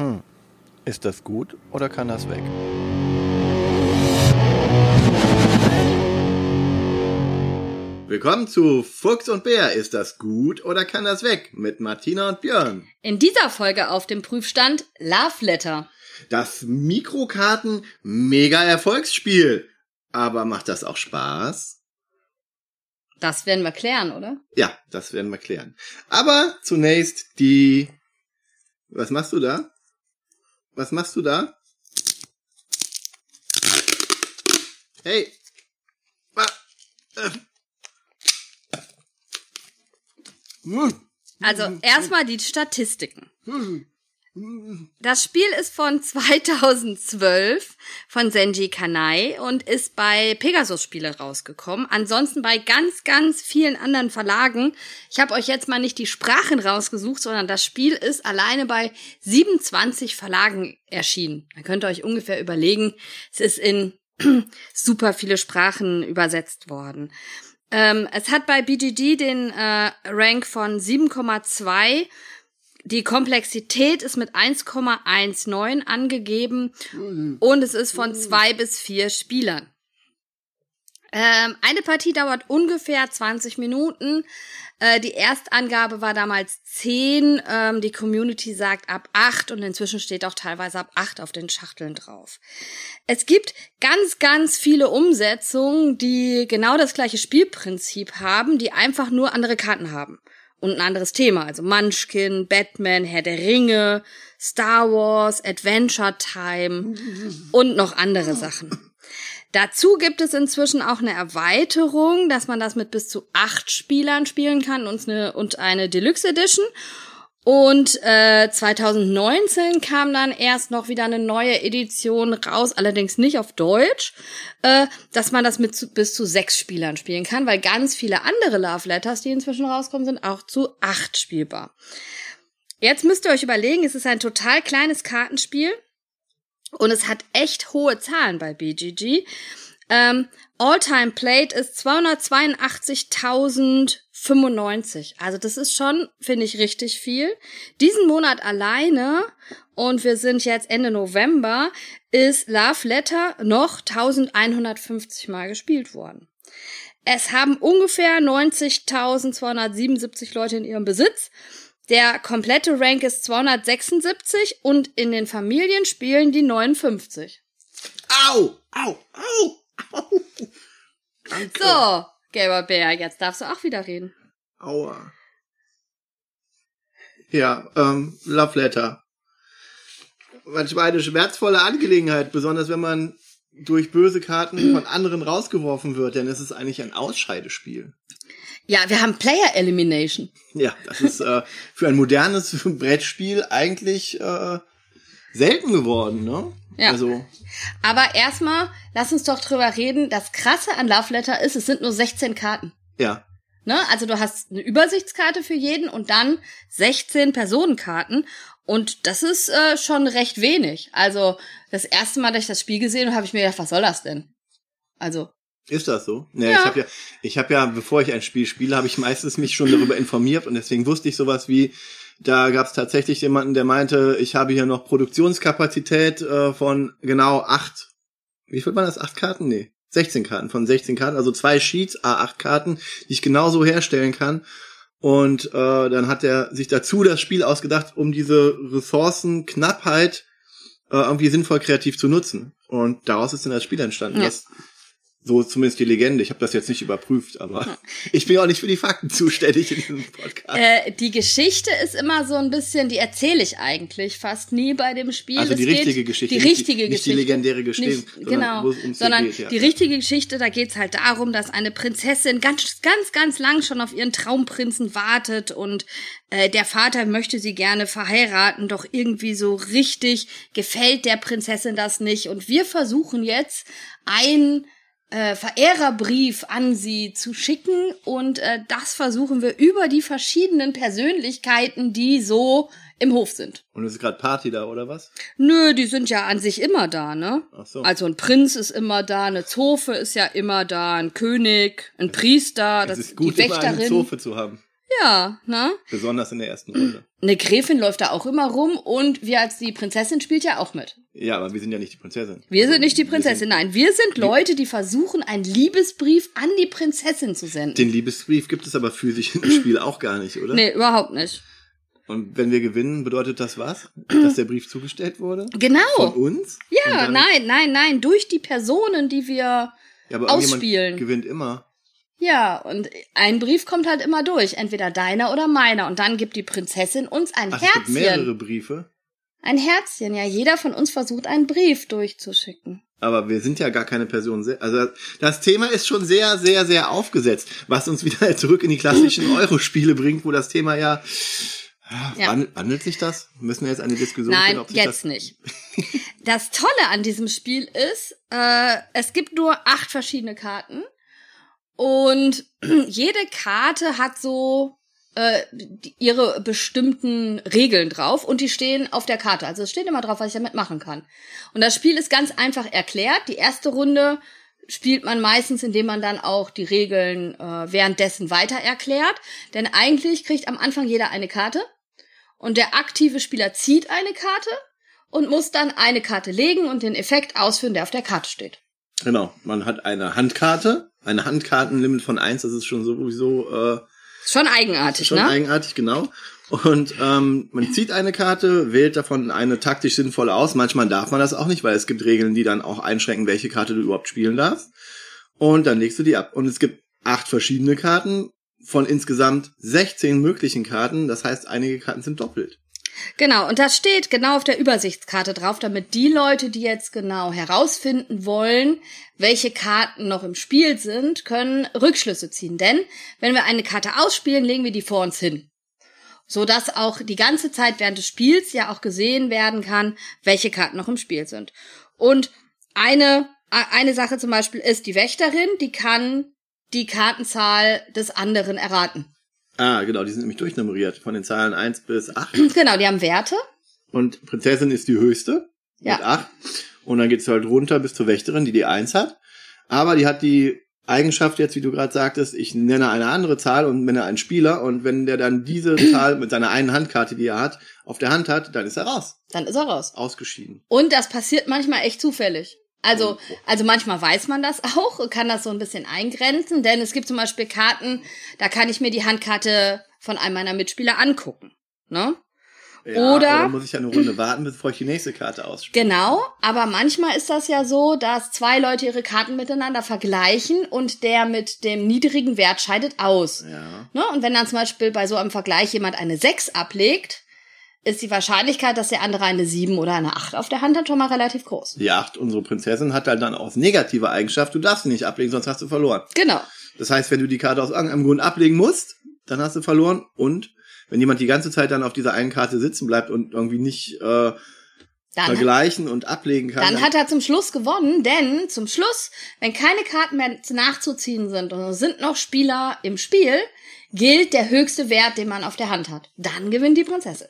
Hm. Ist das gut oder kann das weg? Willkommen zu Fuchs und Bär. Ist das gut oder kann das weg? Mit Martina und Björn. In dieser Folge auf dem Prüfstand Love Letter. Das Mikrokarten Mega Erfolgsspiel. Aber macht das auch Spaß? Das werden wir klären, oder? Ja, das werden wir klären. Aber zunächst die. Was machst du da? Was machst du da? Hey. Äh. Also erstmal die Statistiken. Das Spiel ist von 2012 von Senji Kanai und ist bei Pegasus Spiele rausgekommen. Ansonsten bei ganz, ganz vielen anderen Verlagen. Ich habe euch jetzt mal nicht die Sprachen rausgesucht, sondern das Spiel ist alleine bei 27 Verlagen erschienen. Da könnt ihr euch ungefähr überlegen, es ist in super viele Sprachen übersetzt worden. Ähm, es hat bei BGG den äh, Rank von 7,2. Die Komplexität ist mit 1,19 angegeben und es ist von zwei bis vier Spielern. Ähm, eine Partie dauert ungefähr 20 Minuten. Äh, die Erstangabe war damals 10. Ähm, die Community sagt ab 8 und inzwischen steht auch teilweise ab 8 auf den Schachteln drauf. Es gibt ganz, ganz viele Umsetzungen, die genau das gleiche Spielprinzip haben, die einfach nur andere Karten haben. Und ein anderes Thema, also Munchkin, Batman, Herr der Ringe, Star Wars, Adventure Time und noch andere Sachen. Dazu gibt es inzwischen auch eine Erweiterung, dass man das mit bis zu acht Spielern spielen kann und eine, und eine Deluxe Edition. Und äh, 2019 kam dann erst noch wieder eine neue Edition raus, allerdings nicht auf Deutsch, äh, dass man das mit zu, bis zu sechs Spielern spielen kann, weil ganz viele andere Love Letters, die inzwischen rauskommen, sind auch zu acht spielbar. Jetzt müsst ihr euch überlegen, es ist ein total kleines Kartenspiel und es hat echt hohe Zahlen bei BGG. Ähm, All-Time Plate ist 282.095. Also das ist schon, finde ich, richtig viel. Diesen Monat alleine, und wir sind jetzt Ende November, ist Love Letter noch 1150 Mal gespielt worden. Es haben ungefähr 90.277 Leute in ihrem Besitz. Der komplette Rank ist 276 und in den Familienspielen die 59. Au, au, au, au. Danke. So, Gamer Bär, jetzt darfst du auch wieder reden. Aua. Ja, ähm, Love Letter. Manchmal eine schmerzvolle Angelegenheit, besonders wenn man durch böse Karten von anderen rausgeworfen wird, denn es ist eigentlich ein Ausscheidespiel. Ja, wir haben Player Elimination. Ja, das ist äh, für ein modernes Brettspiel eigentlich äh, selten geworden, ne? Ja. Also, Aber erstmal, lass uns doch drüber reden. Das Krasse an Love Letter ist, es sind nur 16 Karten. ja. Ne? Also du hast eine Übersichtskarte für jeden und dann 16 Personenkarten. Und das ist äh, schon recht wenig. Also das erste Mal, dass ich das Spiel gesehen habe, habe ich mir gedacht, was soll das denn? Also, Ist das so? Nee, Ja. ich habe ja, ich habe ja, bevor ich ein Spiel spiele, habe ich meistens mich schon darüber informiert und deswegen wusste ich sowas wie, da gab es tatsächlich jemanden, der meinte, ich habe hier noch Produktionskapazität äh, von genau acht. Wie viel waren das? Acht Karten? Nee. 16 Karten von 16 Karten, also zwei Sheets, A8 Karten, die ich genauso herstellen kann. Und äh, dann hat er sich dazu das Spiel ausgedacht, um diese Ressourcenknappheit äh, irgendwie sinnvoll kreativ zu nutzen. Und daraus ist dann das Spiel entstanden. Ja. Das, so zumindest die Legende. Ich habe das jetzt nicht überprüft, aber ich bin auch nicht für die Fakten zuständig in diesem Podcast. äh, die Geschichte ist immer so ein bisschen, die erzähle ich eigentlich fast nie bei dem Spiel. also die Es richtige Geschichte, Die nicht richtige nicht Geschichte. die legendäre Geschichte, Nicht, genau, es ums sondern geht, ja. die richtige Geschichte, da geht's halt darum, dass eine Prinzessin ganz, ganz, ganz lang schon auf ihren Traumprinzen wartet und äh, der Vater möchte sie gerne verheiraten, doch irgendwie so richtig gefällt der Prinzessin das nicht. Und wir versuchen jetzt einen äh, Verehrerbrief an sie zu schicken und äh, das versuchen wir über die verschiedenen Persönlichkeiten, die so im Hof sind. Und es ist gerade Party da, oder was? Nö, die sind ja an sich immer da, ne? Ach so. Also ein Prinz ist immer da, eine Zofe ist ja immer da, ein König, ein Priester, das es ist gut, die immer eine Wächterin. Zofe zu haben. Ja, ne? Besonders in der ersten Runde. Eine Gräfin läuft da auch immer rum und wir als die Prinzessin spielt ja auch mit. Ja, aber wir sind ja nicht die Prinzessin. Wir sind nicht die Prinzessin, nein. Wir sind Leute, die versuchen, einen Liebesbrief an die Prinzessin zu senden. Den Liebesbrief gibt es aber physisch im Spiel auch gar nicht, oder? Nee, überhaupt nicht. Und wenn wir gewinnen, bedeutet das was? Dass der Brief zugestellt wurde? Genau. Von uns? Ja, nein, nein, nein. Durch die Personen, die wir Ja, aber ausspielen. gewinnt immer. Ja, und ein Brief kommt halt immer durch, entweder deiner oder meiner. Und dann gibt die Prinzessin uns ein Ach, es gibt mehrere Herzchen. Briefe. Ein Herzchen, ja. Jeder von uns versucht, einen Brief durchzuschicken. Aber wir sind ja gar keine Person. Also das Thema ist schon sehr, sehr, sehr aufgesetzt, was uns wieder zurück in die klassischen Euro-Spiele bringt, wo das Thema ja, ja. Wandelt, wandelt sich das? Müssen wir jetzt eine Diskussion Nein, führen, ob sich jetzt das nicht. Das Tolle an diesem Spiel ist, äh, es gibt nur acht verschiedene Karten und jede Karte hat so äh, ihre bestimmten Regeln drauf und die stehen auf der Karte. Also es steht immer drauf, was ich damit machen kann. Und das Spiel ist ganz einfach erklärt. Die erste Runde spielt man meistens, indem man dann auch die Regeln äh, währenddessen weiter erklärt. Denn eigentlich kriegt am Anfang jeder eine Karte und der aktive Spieler zieht eine Karte und muss dann eine Karte legen und den Effekt ausführen, der auf der Karte steht. Genau, man hat eine Handkarte, eine Handkartenlimit von eins. das ist schon sowieso äh, schon eigenartig, schon ne? eigenartig, genau. Und ähm, man zieht eine Karte, wählt davon eine taktisch sinnvolle aus. Manchmal darf man das auch nicht, weil es gibt Regeln, die dann auch einschränken, welche Karte du überhaupt spielen darfst. Und dann legst du die ab. Und es gibt acht verschiedene Karten von insgesamt 16 möglichen Karten. Das heißt, einige Karten sind doppelt. Genau, und das steht genau auf der Übersichtskarte drauf, damit die Leute, die jetzt genau herausfinden wollen, welche Karten noch im Spiel sind, können Rückschlüsse ziehen. Denn wenn wir eine Karte ausspielen, legen wir die vor uns hin. So dass auch die ganze Zeit während des Spiels ja auch gesehen werden kann, welche Karten noch im Spiel sind. Und eine, eine Sache zum Beispiel ist die Wächterin, die kann die Kartenzahl des anderen erraten. Ah, genau, die sind nämlich durchnummeriert von den Zahlen 1 bis 8. Genau, die haben Werte. Und Prinzessin ist die höchste Ja. mit 8. Und dann geht's halt runter bis zur Wächterin, die die 1 hat. Aber die hat die Eigenschaft jetzt, wie du gerade sagtest, ich nenne eine andere Zahl und nenne einen Spieler. Und wenn der dann diese Zahl mit seiner einen Handkarte, die er hat, auf der Hand hat, dann ist er raus. Dann ist er raus. Ausgeschieden. Und das passiert manchmal echt zufällig. Also, Oh. also manchmal weiß man das auch, kann das so ein bisschen eingrenzen, denn es gibt zum Beispiel Karten, da kann ich mir die Handkarte von einem meiner Mitspieler angucken. Ne? Ja, Oder- Oder muss ich eine Runde warten, bevor ich die nächste Karte ausspiele. Genau, aber manchmal ist das ja so, dass zwei Leute ihre Karten miteinander vergleichen und der mit dem niedrigen Wert scheidet aus. Ja. Ne? Und wenn dann zum Beispiel bei so einem Vergleich jemand eine 6 ablegt, ist die Wahrscheinlichkeit, dass der andere eine 7 oder eine 8 auf der Hand hat, schon mal relativ groß. Die 8, unsere Prinzessin, hat halt dann auch negative Eigenschaft, du darfst sie nicht ablegen, sonst hast du verloren. Genau. Das heißt, wenn du die Karte aus irgendeinem Grund ablegen musst, dann hast du verloren. Und wenn jemand die ganze Zeit dann auf dieser einen Karte sitzen bleibt und irgendwie nicht äh, Dann vergleichen und ablegen kann, Dann hat er zum Schluss gewonnen, denn zum Schluss, wenn keine Karten mehr nachzuziehen sind und es sind noch Spieler im Spiel, gilt der höchste Wert, den man auf der Hand hat. Dann gewinnt die Prinzessin.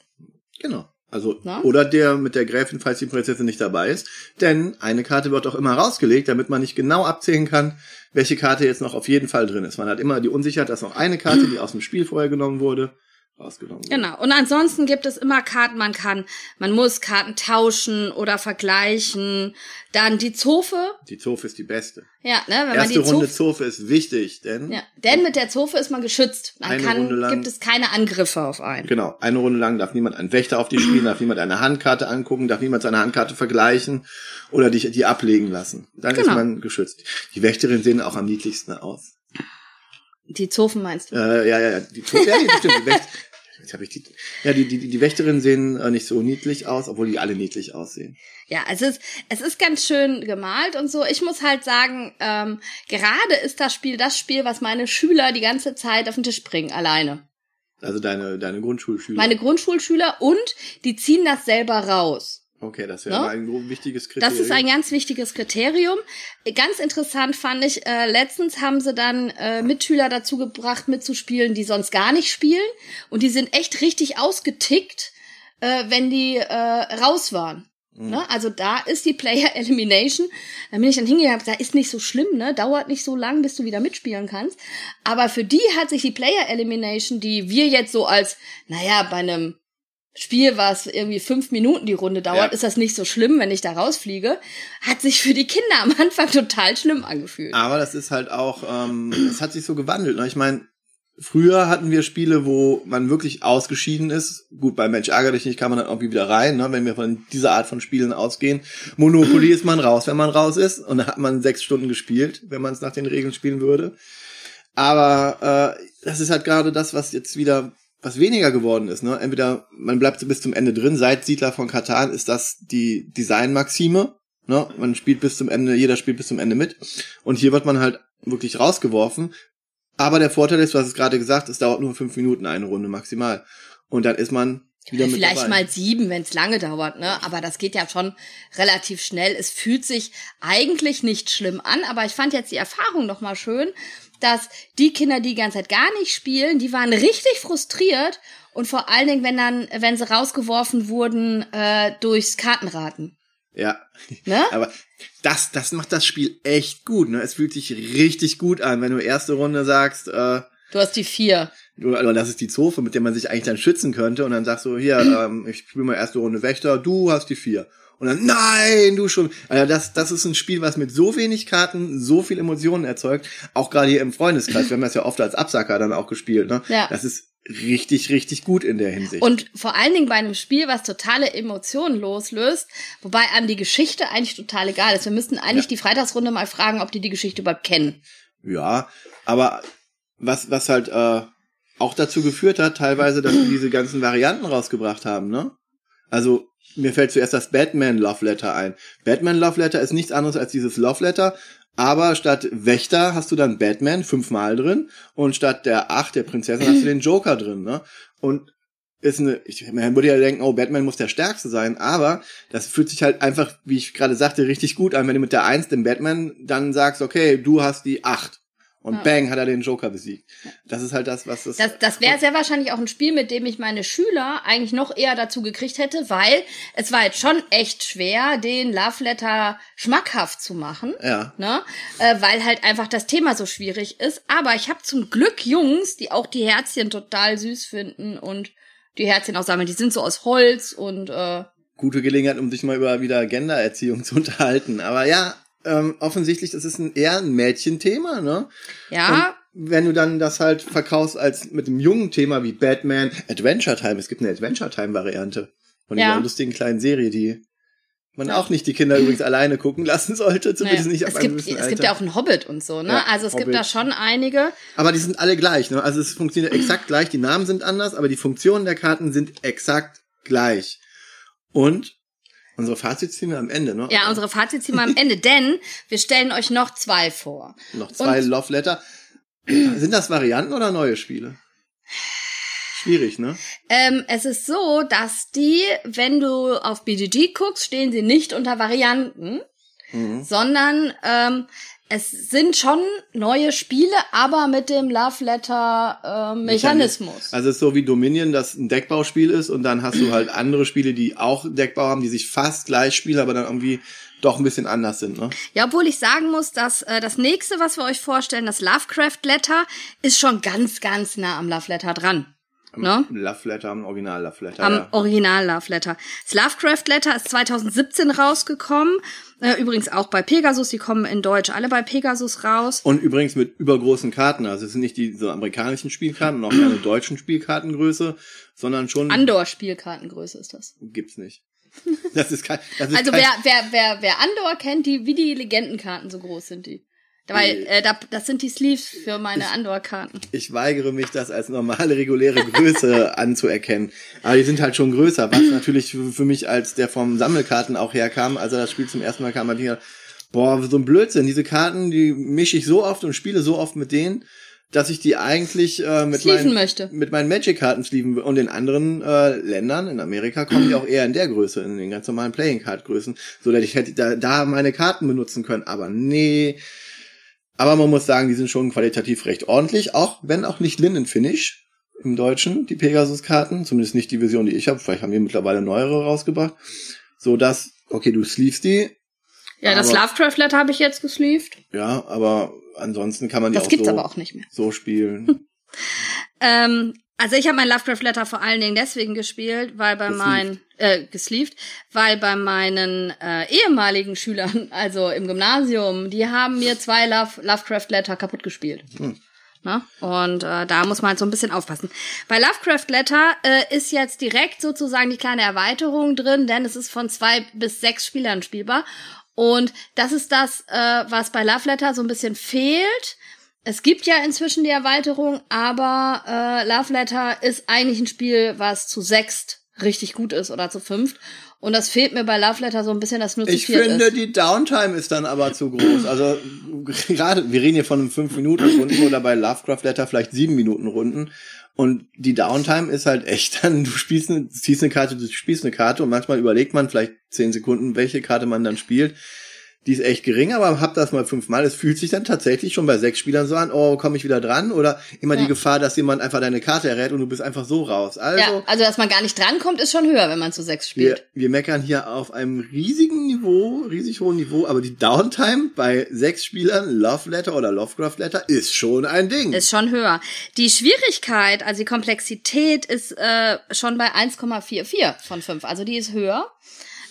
Genau. Also Na? oder der mit der Gräfin, falls die Prinzessin nicht dabei ist, denn eine Karte wird auch immer rausgelegt, damit man nicht genau abzählen kann, welche Karte jetzt noch auf jeden Fall drin ist. Man hat immer die Unsicherheit, dass noch eine Karte, die aus dem Spiel vorher genommen wurde, rausgenommen. Genau. Und ansonsten gibt es immer Karten, man kann, man muss Karten tauschen oder vergleichen. Dann die Zofe. Die Zofe ist die beste. Ja, ne, wenn man Erste die Runde Zofe. Zofe ist wichtig, denn Ja, denn mit der Zofe ist man geschützt. Man Eine kann, Runde lang- gibt es keine Angriffe auf einen. Genau, eine Runde lang darf niemand einen Wächter auf dich spielen, darf niemand eine Handkarte angucken, darf niemand seine Handkarte vergleichen oder dich die ablegen lassen. Dann ist Genau. man geschützt. Die Wächterinnen sehen auch am niedlichsten aus. Die Zofen meinst du? Äh, ja, ja, ja, die, ja, die, stimmt, die, Wächt, jetzt hab ich die, ja, die, die, die Wächterinnen sehen äh, nicht so niedlich aus, obwohl die alle niedlich aussehen. Ja, es ist, es ist ganz schön gemalt und so. Ich muss halt sagen, ähm, gerade ist das Spiel das Spiel, was meine Schüler die ganze Zeit auf den Tisch bringen, alleine. Also deine, deine Grundschulschüler. Meine Grundschulschüler und die ziehen das selber raus. Okay, das wäre Ne? mal ein wichtiges Kriterium. Das ist ein ganz wichtiges Kriterium. Ganz interessant fand ich, äh, letztens haben sie dann äh, Mitschüler dazu gebracht, mitzuspielen, die sonst gar nicht spielen. Und die sind echt richtig ausgetickt, äh, wenn die äh, raus waren. Mhm. Ne? Also da ist die Player Elimination. Da bin ich dann hingegangen, da ist nicht so schlimm, ne? Dauert nicht so lang, bis du wieder mitspielen kannst. Aber für die hat sich die Player Elimination, die wir jetzt so als, naja, bei einem Spiel, was irgendwie fünf Minuten die Runde dauert, ja. ist das nicht so schlimm, wenn ich da rausfliege. Hat sich für die Kinder am Anfang total schlimm angefühlt. Aber das ist halt auch, ähm, es hat sich so gewandelt. Ne? Ich meine, früher hatten wir Spiele, wo man wirklich ausgeschieden ist. Gut, bei Mensch ärger dich nicht kann man dann irgendwie wieder rein, ne? wenn wir von dieser Art von Spielen ausgehen. Monopoly ist man raus, wenn man raus ist. Und dann hat man sechs Stunden gespielt, wenn man es nach den Regeln spielen würde. Aber äh, das ist halt gerade das, was jetzt wieder was weniger geworden ist. Ne? Entweder man bleibt bis zum Ende drin. Seit Siedler von Katan ist das die Design-Maxime. Ne? Man spielt bis zum Ende, jeder spielt bis zum Ende mit. Und hier wird man halt wirklich rausgeworfen. Aber der Vorteil ist, du hast es gerade gesagt, es dauert nur fünf Minuten eine Runde maximal. Und dann ist man wieder mit Vielleicht dabei. mal sieben, wenn es lange dauert, ne? Aber das geht ja schon relativ schnell. Es fühlt sich eigentlich nicht schlimm an, aber ich fand jetzt die Erfahrung noch mal schön, dass die Kinder, die die ganze Zeit gar nicht spielen, die waren richtig frustriert und vor allen Dingen, wenn dann, wenn sie rausgeworfen wurden äh, durchs Kartenraten. Ja. Ne? Aber das, das macht das Spiel echt gut. Ne? Es fühlt sich richtig gut an, wenn du erste Runde sagst, äh, Du hast die vier. Du, also das ist die Zofe, mit der man sich eigentlich dann schützen könnte. Und dann sagst du, hier, ähm, ich spiele mal erste Runde Wächter, du hast die vier. Und dann, nein, du schon. Also das, das ist ein Spiel, was mit so wenig Karten so viel Emotionen erzeugt. Auch gerade hier im Freundeskreis. Wir haben das ja oft als Absacker dann auch gespielt. Ne? Ja. Das ist richtig, richtig gut in der Hinsicht. Und vor allen Dingen bei einem Spiel, was totale Emotionen loslöst, wobei einem die Geschichte eigentlich total egal ist. Wir müssten eigentlich ja. die Freitagsrunde mal fragen, ob die die Geschichte überhaupt kennen. Ja, aber was, was halt äh, auch dazu geführt hat, teilweise, dass wir diese ganzen Varianten rausgebracht haben, ne? Also mir fällt zuerst das Batman Love Letter ein. Batman Love Letter ist nichts anderes als dieses Love Letter, aber statt Wächter hast du dann Batman fünfmal drin und statt der acht der Prinzessin hast du den Joker drin, ne? Und ist eine, ich man würde ja denken, oh, Batman muss der Stärkste sein, aber das fühlt sich halt einfach, wie ich gerade sagte, richtig gut an, wenn du mit der Eins dem Batman dann sagst, okay, du hast die acht. Und ja. bang, hat er den Joker besiegt. Das ist halt das, was das. Das, das wäre sehr wahrscheinlich auch ein Spiel, mit dem ich meine Schüler eigentlich noch eher dazu gekriegt hätte, weil es war jetzt schon echt schwer, den Love Letter schmackhaft zu machen. Ja. Ne? Äh, weil halt einfach das Thema so schwierig ist. Aber ich habe zum Glück Jungs, die auch die Herzchen total süß finden und die Herzchen auch sammeln. Die sind so aus Holz und äh, gute Gelegenheit, um sich mal über wieder Gendererziehung zu unterhalten. Aber ja, ähm, offensichtlich, das ist ein, eher ein Mädchenthema, ne? Ja. Und wenn du dann das halt verkaufst als mit einem jungen Thema wie Batman, Adventure Time, es gibt eine Adventure Time Variante von ja. dieser lustigen kleinen Serie, die man ja. auch nicht die Kinder übrigens alleine gucken lassen sollte, zumindest naja. nicht ab es einem gibt, Es gibt ja auch einen Hobbit und so, ne? Ja, also es Hobbit. gibt da schon einige. Aber die sind alle gleich, ne? Also es funktioniert exakt gleich, die Namen sind anders, aber die Funktionen der Karten sind exakt gleich. Und Unsere Fazit ziehen wir am Ende, ne? Ja, unsere Fazit ziehen wir am Ende, denn wir stellen euch noch zwei vor. Noch zwei Und Love Letter. Sind das Varianten oder neue Spiele? Schwierig, ne? Ähm, es ist so, dass die, wenn du auf BGG guckst, stehen sie nicht unter Varianten, mhm. sondern ähm, es sind schon neue Spiele, aber mit dem Love Letter äh, Mechanismus. Also es ist so wie Dominion, das ein Deckbauspiel ist und dann hast du halt andere Spiele, die auch Deckbau haben, die sich fast gleich spielen, aber dann irgendwie doch ein bisschen anders sind, ne? Ja, obwohl ich sagen muss, dass äh, das nächste, was wir euch vorstellen, das Lovecraft Letter, ist schon ganz, ganz nah am Love Letter dran. Ne? Love Letter, am Original Love Letter. Am ja. Original Love Letter. Das Lovecraft Letter ist 2017 rausgekommen. Äh, übrigens auch bei Pegasus, die kommen in Deutsch alle bei Pegasus raus. Und übrigens mit übergroßen Karten. Also es sind nicht die so amerikanischen Spielkarten, noch keine deutschen Spielkartengröße, sondern schon. Andor-Spielkartengröße ist das. Gibt's nicht. Das ist kein. Das ist also kein wer, wer, wer, wer Andor kennt, die, wie die Legendenkarten so groß sind die. Weil äh, da, das sind die Sleeves für meine Andor-Karten. Ich weigere mich, das als normale, reguläre Größe anzuerkennen. Aber die sind halt schon größer, was natürlich für mich als der vom Sammelkarten auch herkam, als er das Spiel zum ersten Mal kam, hat ich gedacht, boah, so ein Blödsinn. Diese Karten, die mische ich so oft und spiele so oft mit denen, dass ich die eigentlich äh, mit, meinen, möchte. mit meinen Magic-Karten sleeven und in anderen äh, Ländern, in Amerika, kommen die auch eher in der Größe, in den ganz normalen Playing-Card-Größen, so dass ich hätte da, da meine Karten benutzen können. Aber nee, aber man muss sagen, die sind schon qualitativ recht ordentlich, auch wenn auch nicht Linnenfinish im Deutschen, die Pegasus-Karten, zumindest nicht die Version, die ich habe. Vielleicht haben wir mittlerweile neuere rausgebracht, so dass Okay, du sleevest die. Ja, das Aber- Lovecraft Letter habe ich jetzt gesleeved. Ja, aber ansonsten kann man die Das auch gibt's so, aber auch nicht mehr. so spielen. Ähm, also ich habe mein Lovecraft Letter vor allen Dingen deswegen gespielt, weil bei meinen äh, gesleeved, weil bei meinen äh, ehemaligen Schülern, also im Gymnasium, die haben mir zwei Love, Lovecraft Letter kaputt gespielt. Na? Und äh, da muss man halt so ein bisschen aufpassen. Bei Lovecraft Letter äh, ist jetzt direkt sozusagen die kleine Erweiterung drin, denn es ist von zwei bis sechs Spielern spielbar. Und das ist das, äh, was bei Love Letter so ein bisschen fehlt. Es gibt ja inzwischen die Erweiterung, aber äh, Love Letter ist eigentlich ein Spiel, was zu sechst richtig gut ist oder zu fünft. Und das fehlt mir bei Love Letter so ein bisschen, dass nur zu Ich finde, ist. die Downtime ist dann aber zu groß. Also gerade, wir reden hier von einem 5-Minuten-Runden oder bei Lovecraft Letter vielleicht 7-Minuten-Runden. Und die Downtime ist halt echt dann, du spielst eine, ziehst eine Karte, du spielst eine Karte und manchmal überlegt man vielleicht 10 Sekunden, welche Karte man dann spielt. Die ist echt gering, aber hab das mal fünfmal. Es fühlt sich dann tatsächlich schon bei sechs Spielern so an, oh, komme ich wieder dran? Oder immer Ja. die Gefahr, dass jemand einfach deine Karte errät und du bist einfach so raus. Also, ja, also dass man gar nicht drankommt, ist schon höher, wenn man zu sechs wir, spielt. wir meckern hier auf einem riesigen Niveau, riesig hohen Niveau, aber die Downtime bei sechs Spielern, Love Letter oder Lovecraft Letter, ist schon ein Ding. Ist schon höher. Die Schwierigkeit, also die Komplexität ist äh, schon bei 1,44 von 5. Also die ist höher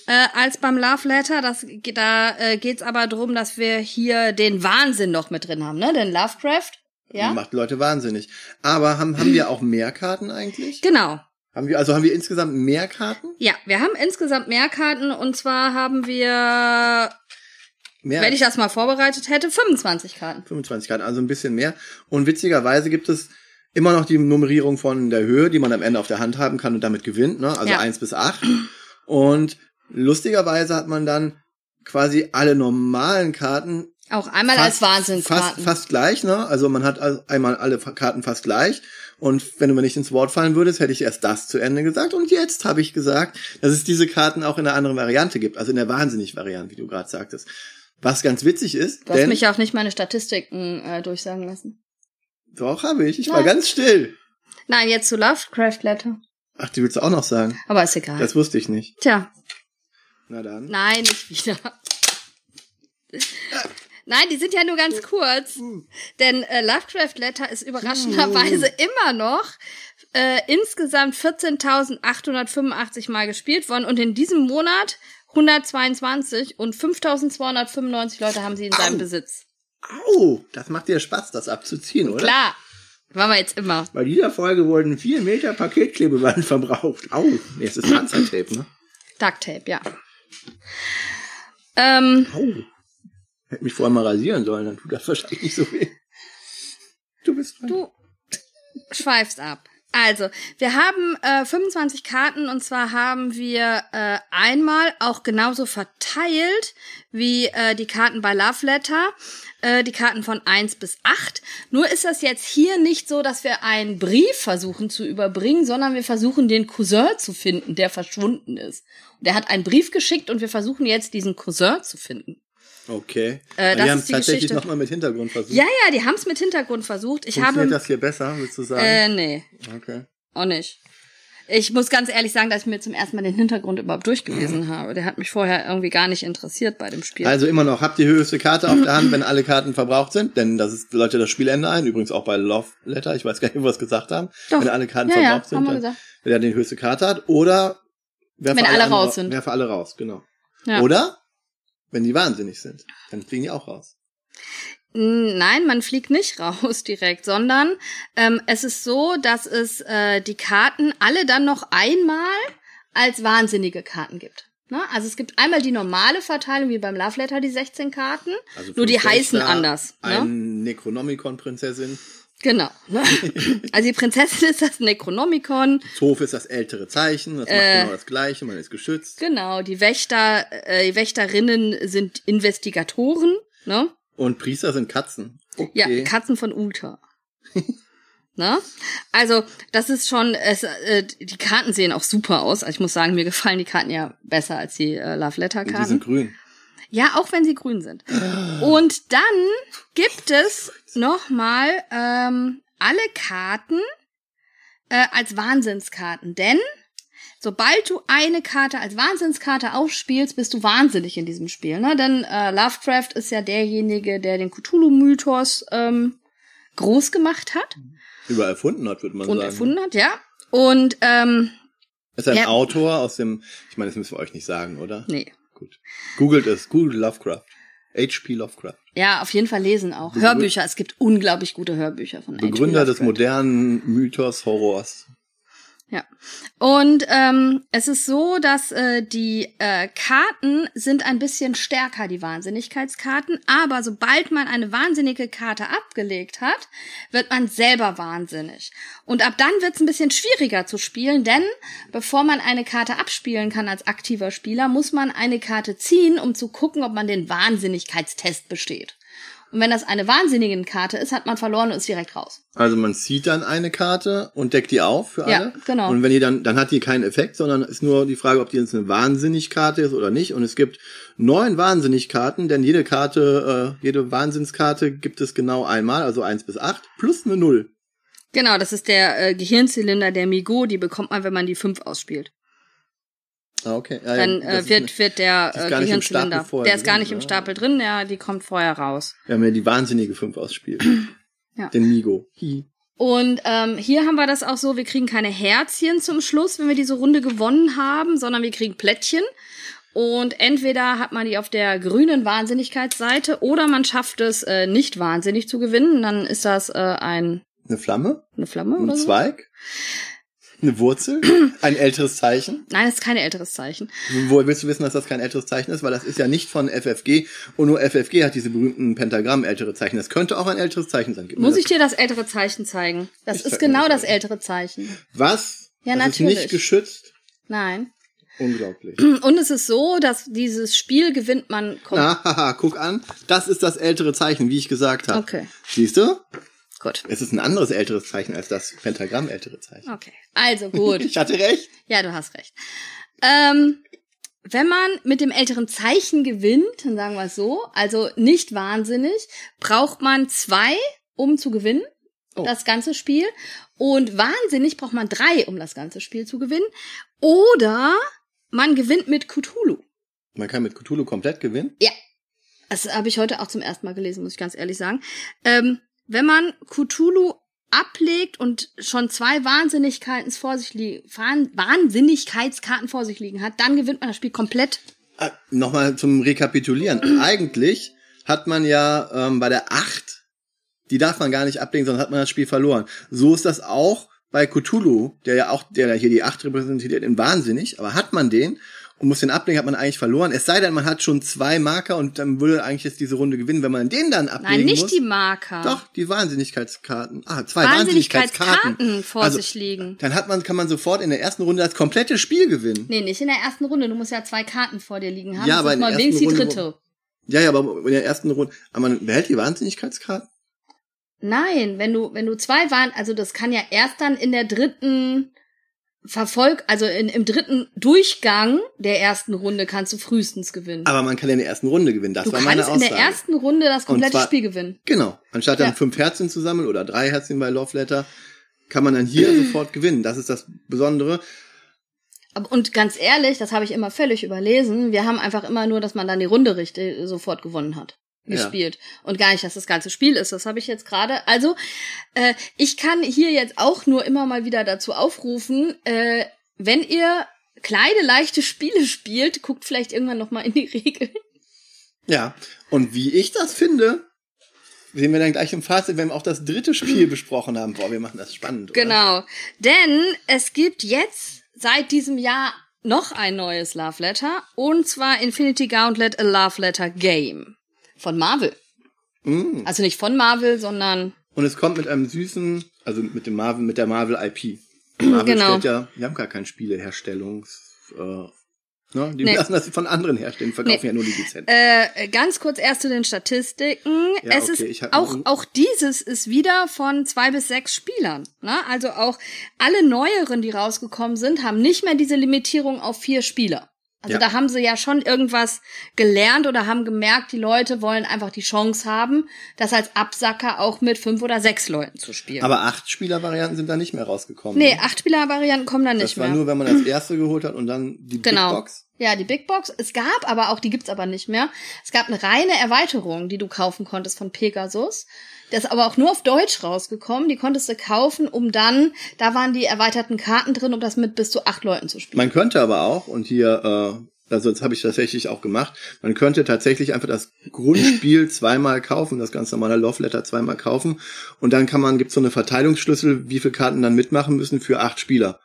äh, als beim Love Letter. Das, da äh, geht's aber drum, dass wir hier den Wahnsinn noch mit drin haben, ne? Den Lovecraft. Ja, Macht Leute wahnsinnig. Aber haben, haben wir auch mehr Karten eigentlich? genau. Haben wir, also haben wir insgesamt mehr Karten? Ja, wir haben insgesamt mehr Karten und zwar haben wir, Mehr wenn ich das mal vorbereitet hätte, 25 Karten. 25 Karten, also ein bisschen mehr. Und witzigerweise gibt es immer noch die Nummerierung von der Höhe, die man am Ende auf der Hand haben kann und damit gewinnt, ne? Also Ja. eins bis acht. Und lustigerweise hat man dann quasi alle normalen Karten Auch einmal als Wahnsinnskarten. Fast, fast gleich, ne? Also man hat also einmal alle Karten fast gleich. Und wenn du mir nicht ins Wort fallen würdest, hätte ich erst das zu Ende gesagt. Und jetzt habe ich gesagt, dass es diese Karten auch in einer anderen Variante gibt. Also in der Wahnsinnig-Variante, wie du gerade sagtest. Was ganz witzig ist, Du hast denn mich ja auch nicht meine Statistiken äh, durchsagen lassen. doch habe ich. Ich war Nein. ganz still. Nein, jetzt zu Lovecraft Letter. Ach, die willst du auch noch sagen? Aber ist egal. Das wusste ich nicht. Tja, Na dann. nein, nicht wieder. Nein, die sind ja nur ganz kurz. Denn äh, Lovecraft Letter ist überraschenderweise immer noch äh, insgesamt 14.885 Mal gespielt worden und in diesem Monat 122 und 5.295 Leute haben sie in seinem Au. Besitz. Au, das macht dir Spaß, das abzuziehen, oder? Klar, machen wir jetzt immer. Bei dieser Folge wurden vier Meter Paketklebeband verbraucht. Au, nee, es ist Panzertape, ne? Duct Tape, ja. Ähm, Au. Hätte mich vorher mal rasieren sollen, dann tut das wahrscheinlich nicht so weh. Du bist dran. Du schweifst ab. Also, wir haben äh, 25 Karten und zwar haben wir äh, einmal auch genauso verteilt wie äh, die Karten bei Love Letter, äh, die Karten von 1 bis 8. Nur ist das jetzt hier nicht so, dass wir einen Brief versuchen zu überbringen, sondern wir versuchen den Cousin zu finden, der verschwunden ist. Und der hat einen Brief geschickt und wir versuchen jetzt diesen Cousin zu finden. Okay. Äh, die haben es tatsächlich nochmal mit Hintergrund versucht. Ja, ja, die haben es mit Hintergrund versucht. Ich Funktioniert habe das hier besser, willst du sagen? äh, nee. okay. Auch nicht. Ich muss ganz ehrlich sagen, dass ich mir zum ersten Mal den Hintergrund überhaupt durchgelesen habe. Der hat mich vorher irgendwie gar nicht interessiert bei dem Spiel. Also immer noch, habt die höchste Karte auf der Hand, wenn alle Karten verbraucht sind, denn das ist, läutet das Spielende ein, übrigens auch bei Love Letter, ich weiß gar nicht, wo wir es gesagt haben. Doch. Wenn alle Karten Ja, ja, verbraucht haben sind, dann, wer die höchste Karte hat, oder werfe Wenn alle andere- raus sind. Werfe alle raus, genau. Ja. Oder wenn die wahnsinnig sind, dann fliegen die auch raus. Nein, man fliegt nicht raus direkt, sondern ähm, es ist so, dass es äh, die Karten alle dann noch einmal als wahnsinnige Karten gibt. Ne? Also es gibt einmal die normale Verteilung, wie beim Love Letter, die 16 Karten. Also Nur die heißen anders. Ne? Ein Necronomicon-Prinzessin. Genau. Ne? Also die Prinzessin ist das Necronomicon. Zof ist das ältere Zeichen, das macht Äh. genau das gleiche, man ist geschützt. Genau, die Wächter, äh, die Wächterinnen sind Investigatoren. Ne? Und Priester sind Katzen. Okay. Ja, Katzen von Ulta. ne? Also, das ist schon, es, äh, die Karten sehen auch super aus. Also ich muss sagen, mir gefallen die Karten ja besser als die äh, Love Letter Und die Karten. sind grün. Ja, auch wenn sie grün sind. Und dann gibt es nochmal ähm, alle Karten äh, als Wahnsinnskarten. Denn Sobald du eine Karte als Wahnsinnskarte aufspielst, bist du wahnsinnig in diesem Spiel. Ne? Denn äh, Lovecraft ist ja derjenige, der den Cthulhu-Mythos ähm, groß gemacht hat. Über erfunden hat, würde man und sagen. erfunden hat, ja. Und ähm, Ist ein Ja. Autor aus dem, ich meine, das müssen wir euch nicht sagen, oder? nee. Gut. Googelt es, googelt Lovecraft. H.P. Lovecraft. Ja, auf jeden Fall lesen auch. Begrü- Hörbücher. Es gibt unglaublich gute Hörbücher von. Begründer des modernen Mythos Horrors. Ja. Und ähm, es ist so, dass äh, die äh, Karten sind ein bisschen stärker, die Wahnsinnigkeitskarten, aber sobald man eine wahnsinnige Karte abgelegt hat, wird man selber wahnsinnig. Und ab dann wird es ein bisschen schwieriger zu spielen, denn bevor man eine Karte abspielen kann als aktiver Spieler, muss man eine Karte ziehen, um zu gucken, ob man den Wahnsinnigkeitstest besteht. Und wenn das eine wahnsinnige Karte ist, hat man verloren und ist direkt raus. Also man zieht dann eine Karte und deckt die auf für Ja, alle. genau. Und wenn die dann, dann hat die keinen Effekt, sondern ist nur die Frage, ob die jetzt eine Wahnsinnigkarte ist oder nicht. Und es gibt neun Wahnsinnigkarten, denn jede Karte, äh, jede Wahnsinnskarte gibt es genau einmal, also eins bis acht, plus eine Null. Genau, das ist der äh, Gehirnzylinder der Migo, die bekommt man, wenn man die 5 ausspielt. Ah, okay. Ja, ja, Dann äh, wird, wird der äh, Gehirnzylinder. Der ist gar drin, nicht im? Stapel drin, ja, die kommt vorher raus. eine, wenn man die wahnsinnige fünf ausspielt. Ja. Den Migo. Hi. Und ähm, hier haben wir das auch so, wir kriegen keine Herzchen zum Schluss, wenn wir diese Runde gewonnen haben, sondern wir kriegen Plättchen. Und entweder hat man die auf der grünen Wahnsinnigkeitsseite oder man schafft es äh, nicht wahnsinnig zu gewinnen. Dann ist das äh, ein, Eine Flamme? eine Flamme Ein oder so. Eine Wurzel? Ein älteres Zeichen? Nein, das ist kein älteres Zeichen. Woher willst du wissen, dass das kein älteres Zeichen ist? Weil das ist ja nicht von FFG und nur FFG hat diese berühmten Pentagramm ältere Zeichen. Das könnte auch ein älteres Zeichen sein. Muss ich dir das ältere Zeichen zeigen? Das Ich ist zeig genau das das ältere Zeichen. Was? Ja, das natürlich. ist nicht geschützt? Nein. Unglaublich. Und es ist so, dass dieses Spiel gewinnt man. kom- Na, haha, guck an. Das ist das ältere Zeichen, wie ich gesagt habe. Okay, Siehst du? Gut. Es ist ein anderes älteres Zeichen als das Pentagramm ältere Zeichen. Okay, also gut. Ich hatte recht. ja, du hast recht. Ähm, wenn man mit dem älteren Zeichen gewinnt, dann sagen wir es so, also nicht wahnsinnig, braucht man zwei, um zu gewinnen. Oh. Das ganze Spiel. Und wahnsinnig braucht man drei, um das ganze Spiel zu gewinnen. Oder man gewinnt mit Cthulhu. Man kann mit Cthulhu komplett gewinnen. Ja. Das habe ich heute auch zum ersten Mal gelesen, muss ich ganz ehrlich sagen. Ähm, wenn man Cthulhu ablegt und schon zwei Wahnsinnigkeiten vor sich liegen, Wahnsinnigkeitskarten vor sich liegen hat, dann gewinnt man das Spiel komplett. Ah, Nochmal zum Rekapitulieren. Eigentlich hat man ja ähm, bei der 8, die darf man gar nicht ablegen, sonst hat man das Spiel verloren. So ist das auch bei Cthulhu, der ja auch, der hier die 8 repräsentiert in Wahnsinnig, aber hat man den und muss den ablegen, hat man eigentlich verloren. Es sei denn, man hat schon zwei Marker und dann würde eigentlich jetzt diese Runde gewinnen, wenn man den dann ablegen Nein, nicht muss. die Marker. Doch, die Wahnsinnigkeitskarten. Ah, zwei Wahnsinnigkeitskarten. Wahnsinnigkeitskarten vor Also, sich liegen. Dann hat man, kann man sofort in der ersten Runde das komplette Spiel gewinnen. Nee, nicht in der ersten Runde. Du musst ja zwei Karten vor dir liegen haben. Ja, Das aber in der die ersten Runde, dritte. Ja, ja, aber in der ersten Runde, aber man behält die Wahnsinnigkeitskarten? Nein, wenn du, wenn du zwei waren, also das kann ja erst dann in der dritten Verfolg, also in, im dritten Durchgang der ersten Runde kannst du frühestens gewinnen. Aber man kann in der ersten Runde gewinnen. Das du war meine kannst in Aussage. der ersten Runde das komplette zwar- Spiel gewinnen. Genau. Anstatt dann Ja. fünf Herzchen zu sammeln oder drei Herzchen bei Love Letter, kann man dann hier sofort gewinnen. Das ist das Besondere. Und ganz ehrlich, das habe ich immer völlig überlesen. Wir haben einfach immer nur, dass man dann die Runde richtig sofort gewonnen hat. Ja. gespielt und gar nicht, dass das ganze Spiel ist. Das habe ich jetzt gerade. Also äh, ich kann hier jetzt auch nur immer mal wieder dazu aufrufen, äh, wenn ihr kleine leichte Spiele spielt, guckt vielleicht irgendwann noch mal in die Regeln. Ja. Und wie ich das finde, sehen wir dann gleich im Fazit, wenn wir auch das dritte Spiel besprochen haben. Boah, wir machen das spannend. Oder? Genau, denn es gibt jetzt seit diesem Jahr noch ein neues Love Letter und zwar Infinity Gauntlet A Love Letter Game von Marvel. Mm. Also nicht von Marvel, sondern Und es kommt mit einem süßen, also mit dem Marvel, mit der Marvel IP. Marvel Genau. stellt ja, die haben gar keinen Spieleherstellungs, äh, ne? Die Nee. lassen das von anderen herstellen, verkaufen Nee. ja nur die Lizenz. Äh, ganz kurz erst zu den Statistiken. Ja, es okay, ist auch auch dieses ist wieder von zwei bis sechs Spielern. Ne? Also auch alle neueren, die rausgekommen sind, haben nicht mehr diese Limitierung auf vier Spieler. Also Ja. da haben sie ja schon irgendwas gelernt oder haben gemerkt, die Leute wollen einfach die Chance haben, das als Absacker auch mit fünf oder sechs Leuten zu spielen. Aber acht Spieler-Varianten sind da nicht mehr rausgekommen. nee, ne? Acht-Spieler-Varianten kommen da Das nicht war mehr. nur, wenn man das erste geholt hat und dann die Genau. Big Box. Ja, die Big Box. Es gab aber auch, die gibt's aber nicht mehr. Es gab eine reine Erweiterung, die du kaufen konntest von Pegasus. Das ist aber auch nur auf Deutsch rausgekommen. Die konntest du kaufen, um dann, da waren die erweiterten Karten drin, um das mit bis zu acht Leuten zu spielen. Man könnte aber auch, und hier, äh, also das habe ich tatsächlich auch gemacht, man könnte tatsächlich einfach das Grundspiel zweimal kaufen, das ganz normale Love Letter zweimal kaufen. Und dann kann man, gibt's so eine Verteilungsschlüssel, wie viele Karten dann mitmachen müssen für acht Spieler.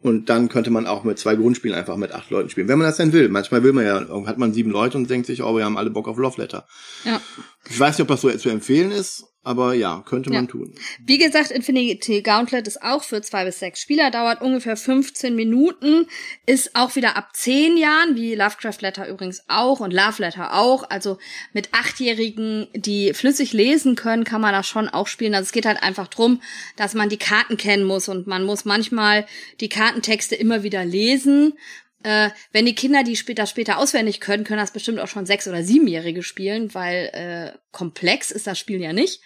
Und dann könnte man auch mit zwei Grundspielen einfach mit acht Leuten spielen, wenn man das denn will. Manchmal will man ja, hat man sieben Leute und denkt sich, oh, wir haben alle Bock auf Love Letter. Ja. Ich weiß nicht, ob das so zu empfehlen ist, aber ja, könnte man Ja. tun. Wie gesagt, Infinity Gauntlet ist auch für zwei bis sechs Spieler, dauert ungefähr 15 Minuten, ist auch wieder ab zehn Jahren, wie Lovecraft Letter übrigens auch und Love Letter auch. Also mit Achtjährigen, die flüssig lesen können, kann man das schon auch spielen. Also es geht halt einfach drum, dass man die Karten kennen muss und man muss manchmal die Kartentexte immer wieder lesen. Äh, wenn die Kinder die später später auswendig können, können das bestimmt auch schon sechs- oder siebenjährige spielen, weil äh, komplex ist das Spiel ja nicht.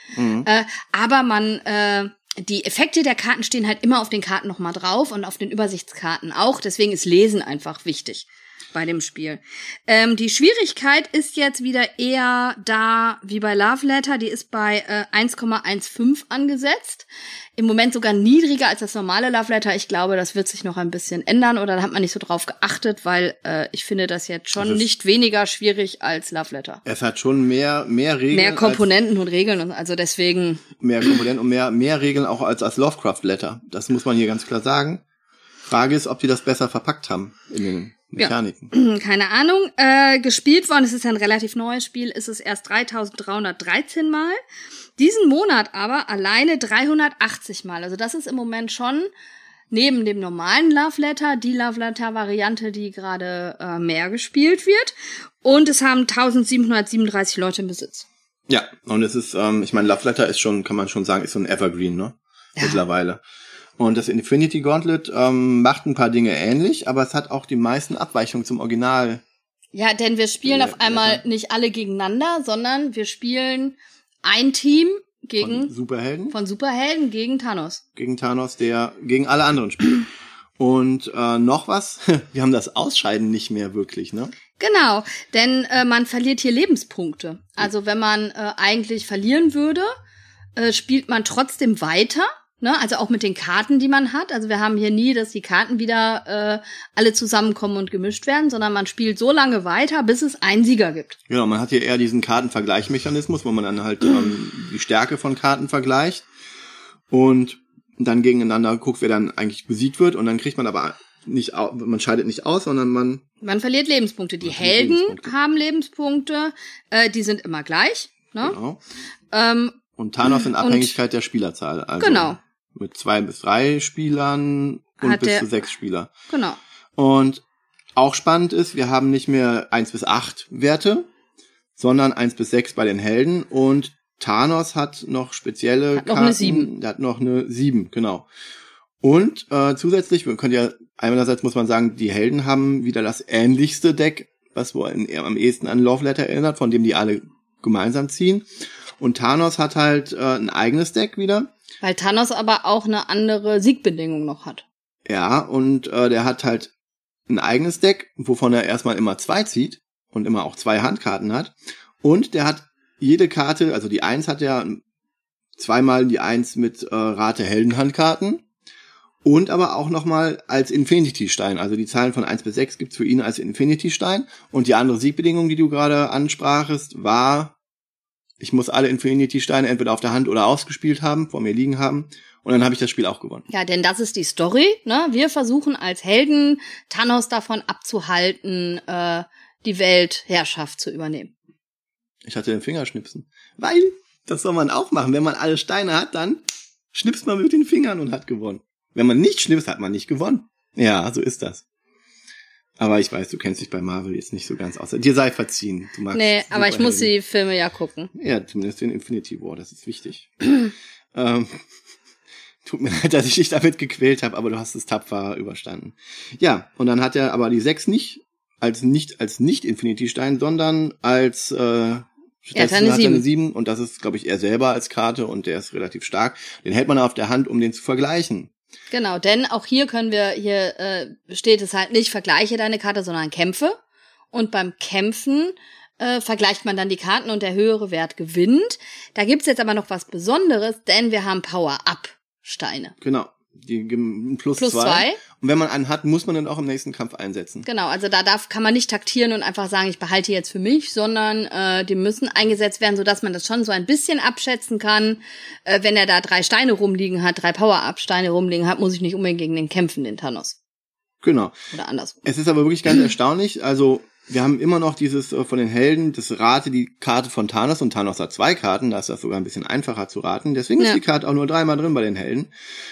Äh, aber man äh, die Effekte der Karten stehen halt immer auf den Karten nochmal drauf und auf den Übersichtskarten auch. Deswegen ist Lesen einfach wichtig bei dem Spiel. Ähm, die Schwierigkeit ist jetzt wieder eher da wie bei Love Letter. Die ist bei äh, 1,15 angesetzt. Im Moment sogar niedriger als das normale Love Letter. Ich glaube, das wird sich noch ein bisschen ändern oder da hat man nicht so drauf geachtet, weil äh, ich finde das jetzt schon ist- nicht weniger schwierig als Love Letter. Es hat schon mehr, mehr Regeln. Mehr Komponenten und Regeln und also deswegen mehr Komponenten und mehr, mehr Regeln auch als als Lovecraft Letter. Das muss man hier ganz klar sagen. Frage ist, ob die das besser verpackt haben in den Mechaniken. Hm, keine Ahnung, äh, gespielt worden, es ist ein relativ neues Spiel, ist es erst 3313 Mal. Diesen Monat aber alleine 380 Mal. Also das ist im Moment schon neben dem normalen Love Letter die Love Letter Variante, die gerade äh, mehr gespielt wird. Und es haben 1737 Leute im Besitz. Ja, und es ist, ähm, ich meine, Love Letter ist schon, kann man schon sagen, ist so ein Evergreen, ne? Ja. Mittlerweile. Und das Infinity Gauntlet ähm, macht ein paar Dinge ähnlich, aber es hat auch die meisten Abweichungen zum Original. Ja, denn wir spielen Ja, auf einmal Letter. nicht alle gegeneinander, sondern wir spielen ein Team Von gegen Superhelden von Superhelden gegen Thanos. gegen Thanos, der gegen alle anderen spielt. Und äh, noch was, wir haben das Ausscheiden nicht mehr wirklich, ne? Genau, denn äh, man verliert hier Lebenspunkte. Also wenn man äh, eigentlich verlieren würde, äh, spielt man trotzdem weiter. Ne? Also auch mit den Karten, die man hat. Also wir haben hier nie, dass die Karten wieder äh, alle zusammenkommen und gemischt werden, sondern man spielt so lange weiter, bis es einen Sieger gibt. Genau, man hat hier eher diesen Kartenvergleichmechanismus, wo man dann halt ähm, die Stärke von Karten vergleicht und dann gegeneinander guckt, wer dann eigentlich besiegt wird und dann kriegt man aber nicht, man scheidet nicht aus, sondern man, Man verliert Lebenspunkte. Die Helden Lebenspunkte. haben Lebenspunkte, äh, die sind immer gleich. Ne? genau. Ähm, Und Thanos in Abhängigkeit der Spielerzahl. Also Genau. Mit zwei bis drei Spielern und Hat bis der- zu sechs Spieler. genau. Und auch spannend ist, wir haben nicht mehr eins bis acht Werte, sondern eins bis sechs bei den Helden und Thanos hat noch spezielle Hat noch Karten. eine sieben. Der hat noch eine sieben, genau. Und äh, zusätzlich, wir können ja, einerseits muss man sagen, die Helden haben wieder das ähnlichste Deck, was wohl am ehesten an Love Letter erinnert, von dem die alle gemeinsam ziehen. Und Thanos hat halt äh, ein eigenes Deck wieder. Weil Thanos aber auch eine andere Siegbedingung noch hat. Ja, und äh, der hat halt ein eigenes Deck, wovon er erstmal immer zwei zieht und immer auch zwei Handkarten hat. Und der hat jede Karte, also die Eins hat ja zweimal die Eins mit äh, Rate Heldenhandkarten und aber auch nochmal als Infinity-Stein. Also die Zahlen von 1 bis 6 gibt's für ihn als Infinity-Stein. Und die andere Siegbedingung, die du gerade ansprachest, war, ich muss alle Infinity-Steine entweder auf der Hand oder ausgespielt haben, vor mir liegen haben. Und dann habe ich das Spiel auch gewonnen. Ja, denn das ist die Story. Ne? Wir versuchen als Helden Thanos davon abzuhalten, äh, die Weltherrschaft zu übernehmen. Ich hatte den Fingerschnipsen. Weil, das soll man auch machen. Wenn man alle Steine hat, dann schnipst man mit den Fingern und hat gewonnen. Wenn man nicht schnipst, hat man nicht gewonnen. Ja, so ist das. Aber ich weiß, du kennst dich bei Marvel jetzt nicht so ganz aus. Dir sei verziehen. Du magst Nee, aber ich muss die Filme ja gucken. Ja, zumindest den Infinity War, das ist wichtig. ähm, tut mir leid, dass ich dich damit gequält habe, aber du hast es tapfer überstanden. Ja, und dann hat er aber die sechs nicht als nicht als nicht Infinity-Stein, sondern als äh, Ja, Tanne hat 7. eine 7 und das ist, glaube ich, er selber als Karte und der ist relativ stark. Den hält man auf der Hand, um den zu vergleichen. Genau, denn auch hier können wir, hier äh, steht es halt nicht, vergleiche deine Karte, sondern kämpfe. Und beim Kämpfen äh, vergleicht man dann die Karten und der höhere Wert gewinnt. Da gibt's jetzt aber noch was Besonderes, denn wir haben Power-Up-Steine. Genau. Die plus, Plus zwei. zwei. Und wenn man einen hat, muss man den auch im nächsten Kampf einsetzen. Genau, also da darf, kann man nicht taktieren und einfach sagen, ich behalte jetzt für mich, sondern äh, die müssen eingesetzt werden, sodass man das schon so ein bisschen abschätzen kann. Äh, wenn er da drei Steine rumliegen hat, drei Power-Up-Steine rumliegen hat, muss ich nicht unbedingt gegen den kämpfen, den Thanos. Genau. Oder andersrum. Es ist aber wirklich ganz erstaunlich. Also, wir haben immer noch dieses äh, von den Helden, das Rate die Karte von Thanos und Thanos hat zwei Karten, da ist das sogar ein bisschen einfacher zu raten. Deswegen Ja. ist die Karte auch nur dreimal drin bei den Helden.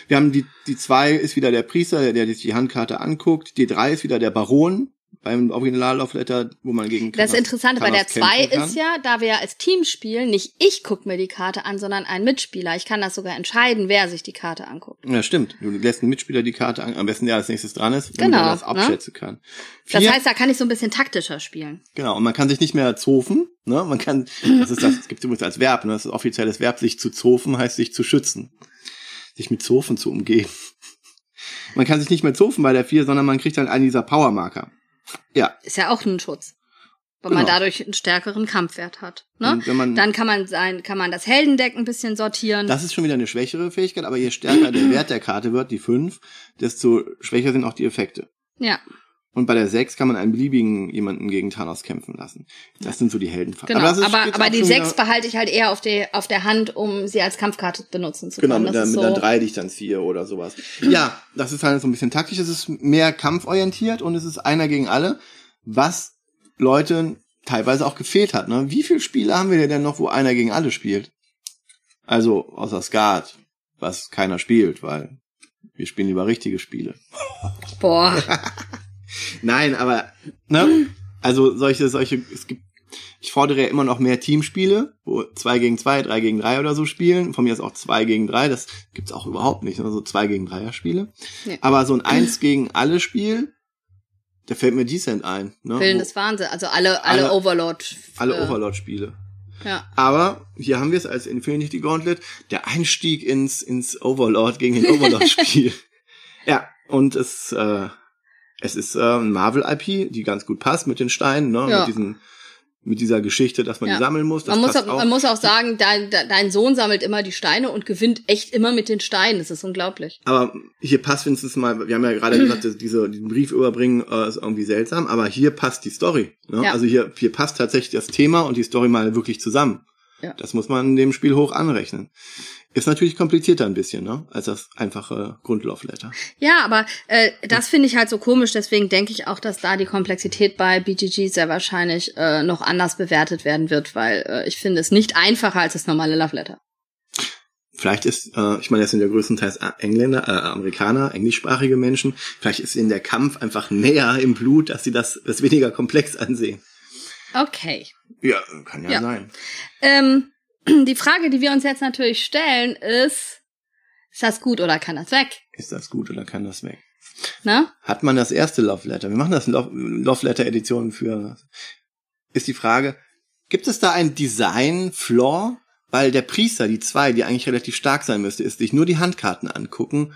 Wir haben die, die zwei ist wieder der Priester, der, der sich die Handkarte anguckt. Die drei ist wieder der Baron beim Original Love Letter, wo man gegen Das Thanos- Interessante bei der Thanos 2 kämpfen kann. ist ja, da wir ja als Team spielen, nicht ich guck mir die Karte an, sondern ein Mitspieler. Ich kann das sogar entscheiden, wer sich die Karte anguckt. Ja, stimmt. Du lässt einen Mitspieler die Karte an, am besten der als nächstes dran ist, wenn Genau, man das ne? abschätzen kann. Das Vier- heißt, da kann ich so ein bisschen taktischer spielen. Genau, und man kann sich nicht mehr zofen, ne? Man kann, das ist das, es gibt übrigens als Verb, ne? Das ist offizielles Verb, sich zu zofen heißt sich zu schützen. Sich mit Zofen zu umgehen. Man kann sich nicht mehr zofen bei der 4, sondern man kriegt dann einen dieser Powermarker. Ja. Ist ja auch ein Schutz. Weil man Genau. dadurch einen stärkeren Kampfwert hat. Ne? Wenn man- Dann kann man sein, kann man das Heldendeck ein bisschen sortieren. Das ist schon wieder eine schwächere Fähigkeit, aber je stärker der Wert der Karte wird, die 5, desto schwächer sind auch die Effekte. ja, Und bei der 6 kann man einen beliebigen jemanden gegen Thanos kämpfen lassen. Das sind so die Heldenfaktoren. genau. Aber, aber, auch die schon 6 wieder- behalte ich halt eher auf, der auf der Hand, um sie als Kampfkarte benutzen zu Genau, können. mit, der, ist mit so, einer 3, die ich dann ziehe oder sowas. Ja, das ist halt so ein bisschen taktisch. Es ist mehr kampforientiert und es ist einer gegen alle, was Leute teilweise auch gefehlt hat. Ne? Wie viele Spiele haben wir denn noch, wo einer gegen alle spielt? Also außer Skat, was keiner spielt, weil wir spielen lieber richtige Spiele. Boah. Nein, aber ne? Also solche, solche, es gibt, ich fordere ja immer noch mehr Teamspiele, wo zwei gegen zwei, drei gegen drei oder so spielen. Von mir ist auch zwei gegen drei, das gibt's auch überhaupt nicht, ne? so zwei gegen dreier Spiele. Nee. Aber so ein eins gegen alle Spiel, da fällt mir Decent ein. Ne? Willen des Wahnsinns. Also alle, alle, Alle- Overlord. alle äh, Overlord-Spiele. Ja. Aber hier haben wir es als Infinity Gauntlet, der Einstieg ins, ins Overlord gegen den Overlord-Spiel. ja, und es, äh, es ist äh, ein Marvel-IP, die ganz gut passt mit den Steinen, ne? Ja. mit, diesen, mit dieser Geschichte, dass man Ja. die sammeln muss. Man muss, auch, auch. man muss auch sagen, dein, dein Sohn sammelt immer die Steine und gewinnt echt immer mit den Steinen. Das ist unglaublich. aber hier passt wenigstens mal, wir haben ja gerade gesagt, diese, diesen Brief überbringen äh, ist irgendwie seltsam, aber hier passt die Story. Ne? Ja. Also hier, hier passt tatsächlich das Thema und die Story mal wirklich zusammen. Ja. Das muss man dem Spiel hoch anrechnen. Ist natürlich komplizierter ein bisschen, ne? Als das einfache Grundlaufletter. Ja, aber äh, das finde ich halt so komisch. Deswegen denke ich auch, dass da die Komplexität bei BGG sehr wahrscheinlich äh, noch anders bewertet werden wird, weil äh, ich finde es nicht einfacher als das normale Love Letter. Vielleicht ist, äh, ich meine, das sind ja größtenteils Engländer, äh, Amerikaner, englischsprachige Menschen. Vielleicht ist ihnen der Kampf einfach näher im Blut, dass sie das, das weniger komplex ansehen. Okay. Ja, kann ja, Ja. sein. Ähm, die Frage, die wir uns jetzt natürlich stellen, ist, ist das gut oder kann das weg? Ist das gut oder kann das weg? Ne? Hat man das erste Love Letter? Wir machen das Love, Love Letter Edition für, ist die Frage, gibt es da ein Design-Flaw? Weil der Priester, die zwei, die eigentlich relativ stark sein müsste, ist sich nur die Handkarten angucken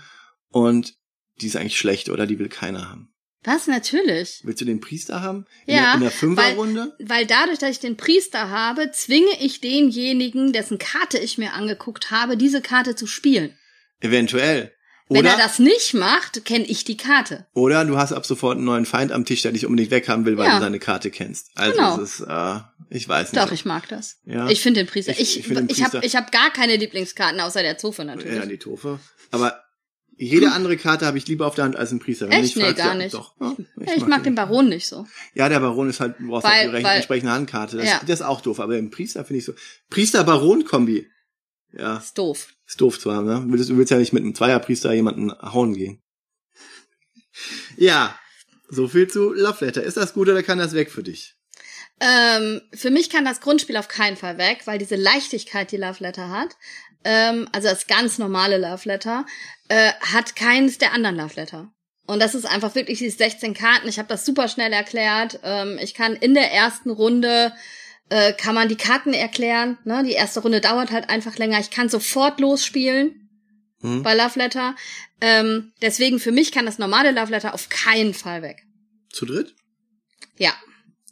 und die ist eigentlich schlecht oder die will keiner haben. Was? Natürlich. Willst du den Priester haben? In Ja, der, in der weil, Fünferrunde? weil dadurch, dass ich den Priester habe, zwinge ich denjenigen, dessen Karte ich mir angeguckt habe, diese Karte zu spielen. Eventuell. Wenn Oder, er das nicht macht, kenne ich die Karte. oder du hast ab sofort einen neuen Feind am Tisch, der dich unbedingt weghaben will, weil Ja. du seine Karte kennst. Also Genau. es ist, äh, ich weiß nicht. Doch, ich mag das. Ja. Ich finde den Priester. Ich- Ich, ich ich, habe ich hab gar keine Lieblingskarten außer der Zofe natürlich. Ja, die Tofe. Aber jede andere Karte habe ich lieber auf der Hand als einen Priester. Wenn Echt? Nee, gar ja, nicht. Doch. Ja, Ja, ich mag den Baron nicht so. Ja, der Baron ist halt, du brauchst Weil- halt die recht- weil- entsprechende Handkarte. Das, Ja. das ist auch doof. Aber im Priester finde ich so. Priester-Baron-Kombi. Ja, Ist doof. ist doof zwar, ne? Du willst, du willst ja nicht mit einem Zweierpriester jemanden hauen gehen. Ja, so viel zu Love Letter. Ist das gut oder kann das weg für dich? Ähm, für mich kann das Grundspiel auf keinen Fall weg, weil diese Leichtigkeit, die Love Letter hat, ähm, also das ganz normale Love Letter, äh, hat keines der anderen Love Letter. Und das ist einfach wirklich diese 16 Karten. Ich habe das super schnell erklärt. Ähm, ich kann in der ersten Runde äh, kann man die Karten erklären. Ne? Die erste Runde dauert halt einfach länger. Ich kann sofort losspielen hm. bei Love Letter. Ähm, deswegen für mich kann das normale Love Letter auf keinen Fall weg. Zu dritt? Ja.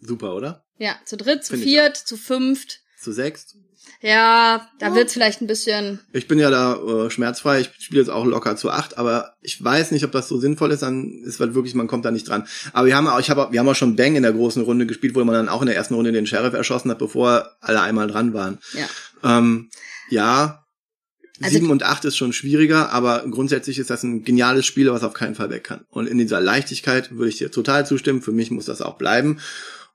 Super, oder? Ja, zu dritt, zu Find viert, zu fünft. Zu sechst? Ja, da ja. wird's vielleicht ein bisschen. Ich bin ja da äh, schmerzfrei, ich spiele jetzt auch locker zu acht, aber ich weiß nicht, ob das so sinnvoll ist, dann ist halt wirklich, man kommt da nicht dran. Aber wir haben auch, ich habe wir haben auch schon Bang in der großen Runde gespielt, wo man dann auch in der ersten Runde den Sheriff erschossen hat, bevor alle einmal dran waren. Ja. Ähm, ja, also, sieben und acht ist schon schwieriger, aber grundsätzlich ist das ein geniales Spiel, was auf keinen Fall weg kann. Und in dieser Leichtigkeit würde ich dir total zustimmen. Für mich muss das auch bleiben.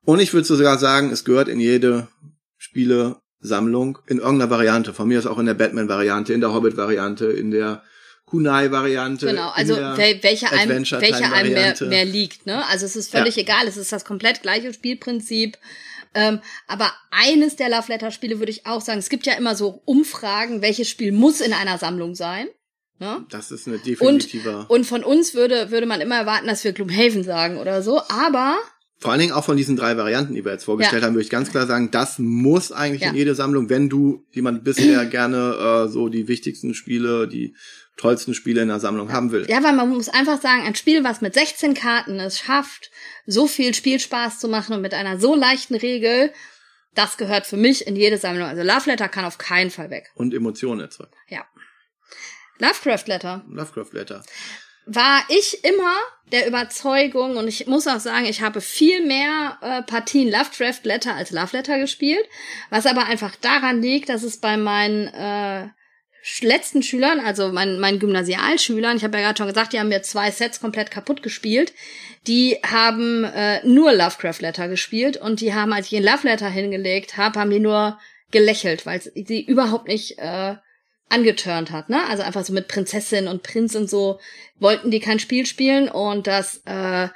Und ich würde sogar sagen, es gehört in jede Spiele Sammlung in irgendeiner Variante. Von mir ist auch in der Batman-Variante, in der Hobbit-Variante, in der Kunai-Variante. Genau, also welche einem, welche einem mehr, mehr liegt. Ne? Also es ist völlig ja. egal, es ist das komplett gleiche Spielprinzip. Ähm, aber eines der Love Letter Spiele würde ich auch sagen, es gibt ja immer so Umfragen, welches Spiel muss in einer Sammlung sein. Ne? Das ist eine definitive. Und, und von uns würde, würde man immer erwarten, dass wir Gloomhaven sagen oder so, aber vor allen Dingen auch von diesen drei Varianten, die wir jetzt vorgestellt ja. haben, würde ich ganz klar sagen, das muss eigentlich ja. in jede Sammlung, wenn du jemand bist, der gerne äh, so die wichtigsten Spiele, die tollsten Spiele in der Sammlung haben will. Ja, weil man muss einfach sagen, ein Spiel, was mit 16 Karten es schafft, so viel Spielspaß zu machen und mit einer so leichten Regel, das gehört für mich in jede Sammlung. Also Love Letter kann auf keinen Fall weg. Und Emotionen erzeugen. Ja. Lovecraft Letter. Lovecraft Letter war ich immer der Überzeugung und ich muss auch sagen, ich habe viel mehr äh, Partien Lovecraft Letter als Love Letter gespielt, was aber einfach daran liegt, dass es bei meinen äh, letzten Schülern, also meinen, meinen Gymnasialschülern, ich habe ja gerade schon gesagt, die haben mir zwei Sets komplett kaputt gespielt, die haben äh, nur Lovecraft Letter gespielt und die haben, als ich ein Love Letter hingelegt habe, haben die nur gelächelt, weil sie überhaupt nicht äh, angeturnt hat, ne? Also einfach so mit Prinzessin und Prinz und so wollten die kein Spiel spielen und das äh,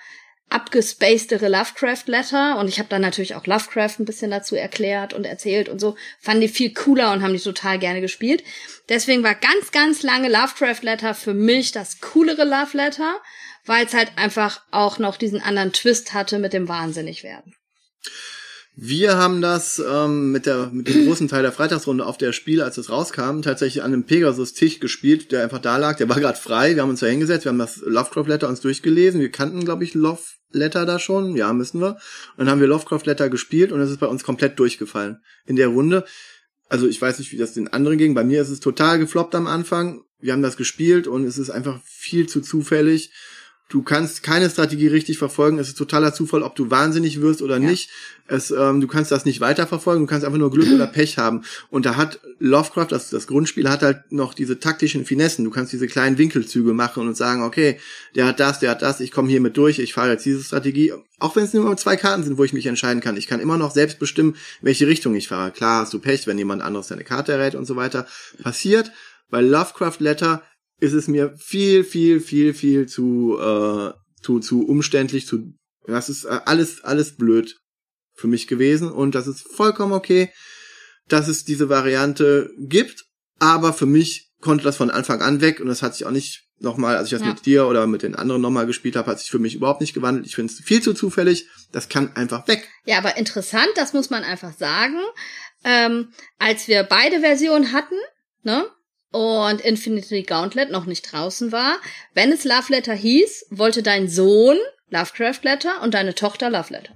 abgespacedere Lovecraft Letter und ich habe dann natürlich auch Lovecraft ein bisschen dazu erklärt und erzählt und so, fanden die viel cooler und haben die total gerne gespielt. Deswegen war ganz, ganz lange Lovecraft Letter für mich das coolere Love Letter, weil es halt einfach auch noch diesen anderen Twist hatte mit dem Wahnsinnigwerden. Wir haben das ähm, mit, der, mit dem großen Teil der Freitagsrunde auf der Spiel, als es rauskam, tatsächlich an einem Pegasus-Tisch gespielt, der einfach da lag. Der war gerade frei. Wir haben uns da hingesetzt, wir haben das Lovecraft-Letter uns durchgelesen. Wir kannten, glaube ich, Love Letter da schon. Ja, müssen wir. Und dann haben wir Lovecraft Letter gespielt und es ist bei uns komplett durchgefallen in der Runde. Also ich weiß nicht, wie das den anderen ging. Bei mir ist es total gefloppt am Anfang. Wir haben das gespielt und es ist einfach viel zu zufällig. Du kannst keine Strategie richtig verfolgen. Es ist totaler Zufall, ob du wahnsinnig wirst oder ja. nicht. Es, ähm, du kannst das nicht weiterverfolgen. Du kannst einfach nur Glück oder Pech haben. Und da hat Lovecraft, das, das Grundspiel, hat halt noch diese taktischen Finessen. Du kannst diese kleinen Winkelzüge machen und sagen, okay, der hat das, der hat das, ich komme hier mit durch, ich fahre jetzt diese Strategie. Auch wenn es nur zwei Karten sind, wo ich mich entscheiden kann. Ich kann immer noch selbst bestimmen, welche Richtung ich fahre. Klar hast du Pech, wenn jemand anderes deine Karte errät und so weiter. Passiert. Bei Lovecraft Letter ist es mir viel, viel, viel, viel zu, äh, zu, zu umständlich, zu, das ist äh, alles, alles blöd für mich gewesen und das ist vollkommen okay, dass es diese Variante gibt, aber für mich konnte das von Anfang an weg und das hat sich auch nicht nochmal, als ich das ja. mit dir oder mit den anderen nochmal gespielt habe, hat sich für mich überhaupt nicht gewandelt. Ich finde es viel zu zufällig. Das kann einfach weg. Ja, aber interessant, das muss man einfach sagen. Ähm, als wir beide Versionen hatten, ne, und Infinity Gauntlet noch nicht draußen war. Wenn es Love Letter hieß, wollte dein Sohn Lovecraft Letter und deine Tochter Love Letter.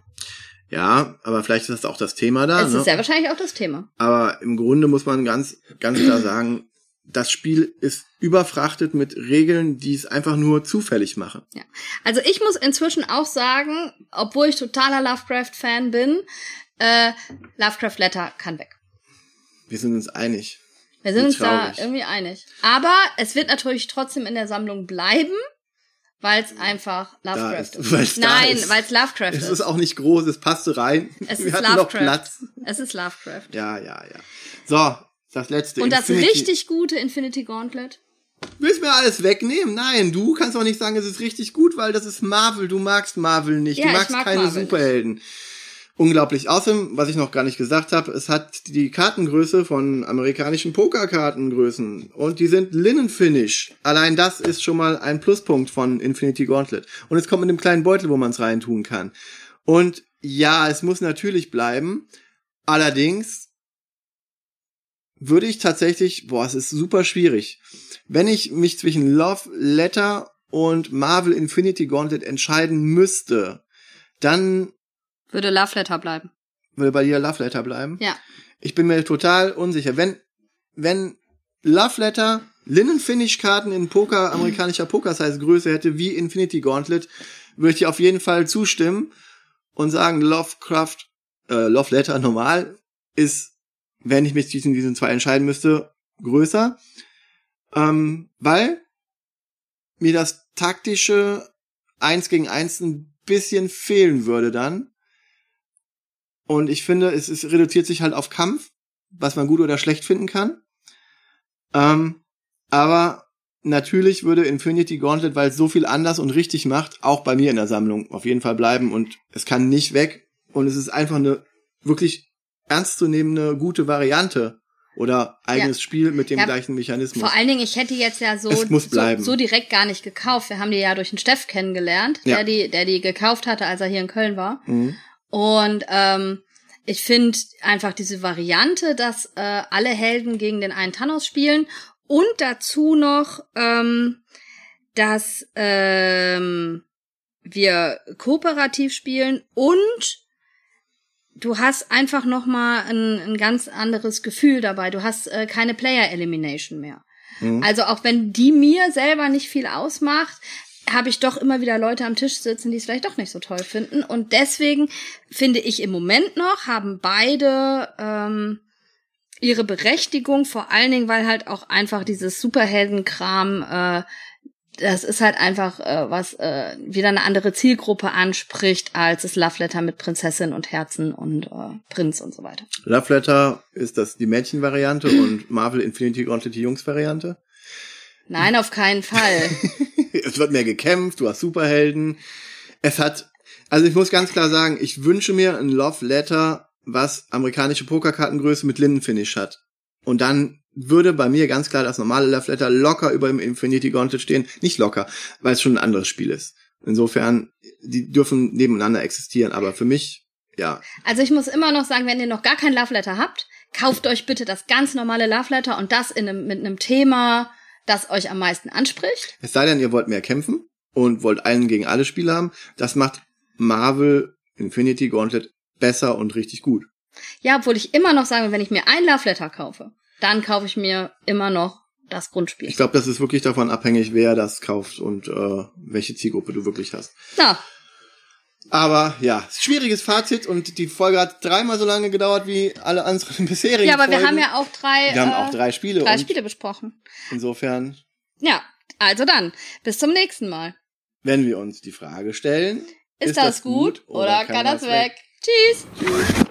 Ja, aber vielleicht ist das auch das Thema da. Es ne? ist sehr wahrscheinlich auch das Thema. Aber im Grunde muss man ganz, ganz klar sagen, das Spiel ist überfrachtet mit Regeln, die es einfach nur zufällig machen. Ja. Also ich muss inzwischen auch sagen, obwohl ich totaler Lovecraft-Fan bin, äh, Lovecraft Letter kann weg. Wir sind uns einig. Wir sind uns da irgendwie einig. Aber es wird natürlich trotzdem in der Sammlung bleiben, weil es einfach Lovecraft ist. ist. Nein, weil es Lovecraft ist. Es ist auch nicht groß, es passte rein. Es Wir ist Lovecraft. Es ist Lovecraft. Ja, ja, ja. So, das letzte. Und das richtig gute Infinity Gauntlet. Willst du mir alles wegnehmen? Nein, du kannst auch nicht sagen, es ist richtig gut, weil das ist Marvel. Du magst Marvel nicht. Ja, du magst keine Marvel Superhelden. Nicht. Unglaublich. Außerdem, was ich noch gar nicht gesagt habe, es hat die Kartengröße von amerikanischen Pokerkartengrößen und die sind Linen-Finish. Allein das ist schon mal ein Pluspunkt von Infinity Gauntlet. Und es kommt mit einem kleinen Beutel, wo man es reintun kann. Und ja, es muss natürlich bleiben. Allerdings würde ich tatsächlich, boah, es ist super schwierig. Wenn ich mich zwischen Love Letter und Marvel Infinity Gauntlet entscheiden müsste, dann würde Love Letter bleiben. Würde bei dir Love Letter bleiben? Ja. Ich bin mir total unsicher. Wenn, wenn Love Letter Linnen-Finish-Karten in Poker, amerikanischer Poker-Size-Größe hätte wie Infinity Gauntlet, würde ich dir auf jeden Fall zustimmen und sagen, Lovecraft, äh, Love Letter normal ist, wenn ich mich zwischen diesen zwei entscheiden müsste, größer. Ähm, weil mir das taktische eins gegen eins ein bisschen fehlen würde dann. Und ich finde, es, es reduziert sich halt auf Kampf, was man gut oder schlecht finden kann. Ähm, aber natürlich würde Infinity Gauntlet, weil es so viel anders und richtig macht, auch bei mir in der Sammlung auf jeden Fall bleiben und es kann nicht weg. Und es ist einfach eine wirklich ernstzunehmende, gute Variante oder eigenes ja. Spiel mit dem ja, gleichen Mechanismus. Vor allen Dingen, ich hätte jetzt ja so, so, so, direkt gar nicht gekauft. Wir haben die ja durch den Steff kennengelernt, ja. der die, der die gekauft hatte, als er hier in Köln war. Mhm. Und ähm, ich finde einfach diese Variante, dass äh, alle Helden gegen den einen Thanos spielen und dazu noch, ähm, dass ähm, wir kooperativ spielen und du hast einfach noch mal ein, ein ganz anderes Gefühl dabei. Du hast äh, keine Player Elimination mehr. Mhm. Also auch wenn die mir selber nicht viel ausmacht, habe ich doch immer wieder Leute am Tisch sitzen, die es vielleicht doch nicht so toll finden. Und deswegen finde ich im Moment noch, haben beide ähm, ihre Berechtigung, vor allen Dingen, weil halt auch einfach dieses Superheldenkram, äh, das ist halt einfach äh, was äh, wieder eine andere Zielgruppe anspricht als das Love Letter mit Prinzessin und Herzen und äh, Prinz und so weiter. Love Letter ist das die Mädchenvariante und Marvel Infinity Gauntlet die Jungsvariante? Nein, auf keinen Fall. es wird mehr gekämpft, du hast Superhelden. Es hat, also ich muss ganz klar sagen, ich wünsche mir ein Love Letter, was amerikanische Pokerkartengröße mit Lindenfinish hat. Und dann würde bei mir ganz klar das normale Love Letter locker über dem Infinity Gauntlet stehen. Nicht locker, weil es schon ein anderes Spiel ist. Insofern, die dürfen nebeneinander existieren, aber für mich, ja. Also ich muss immer noch sagen, wenn ihr noch gar kein Love Letter habt, kauft euch bitte das ganz normale Love Letter und das in einem, mit einem Thema, das euch am meisten anspricht. Es sei denn, ihr wollt mehr kämpfen und wollt einen gegen alle Spiele haben. Das macht Marvel Infinity Gauntlet besser und richtig gut. Ja, obwohl ich immer noch sage, wenn ich mir ein Love Letter kaufe, dann kaufe ich mir immer noch das Grundspiel. Ich glaube, das ist wirklich davon abhängig, wer das kauft und äh, welche Zielgruppe du wirklich hast. Ja, aber ja, schwieriges Fazit und die Folge hat dreimal so lange gedauert wie alle anderen bisherigen. Ja, aber Folgen. wir haben ja auch drei. Wir äh, haben auch drei Spiele. Drei Spiele besprochen. Insofern. Ja, also dann, bis zum nächsten Mal. Wenn wir uns die Frage stellen, ist, ist das, gut oder, oder kann, kann das weg? weg? Tschüss. Tschüss.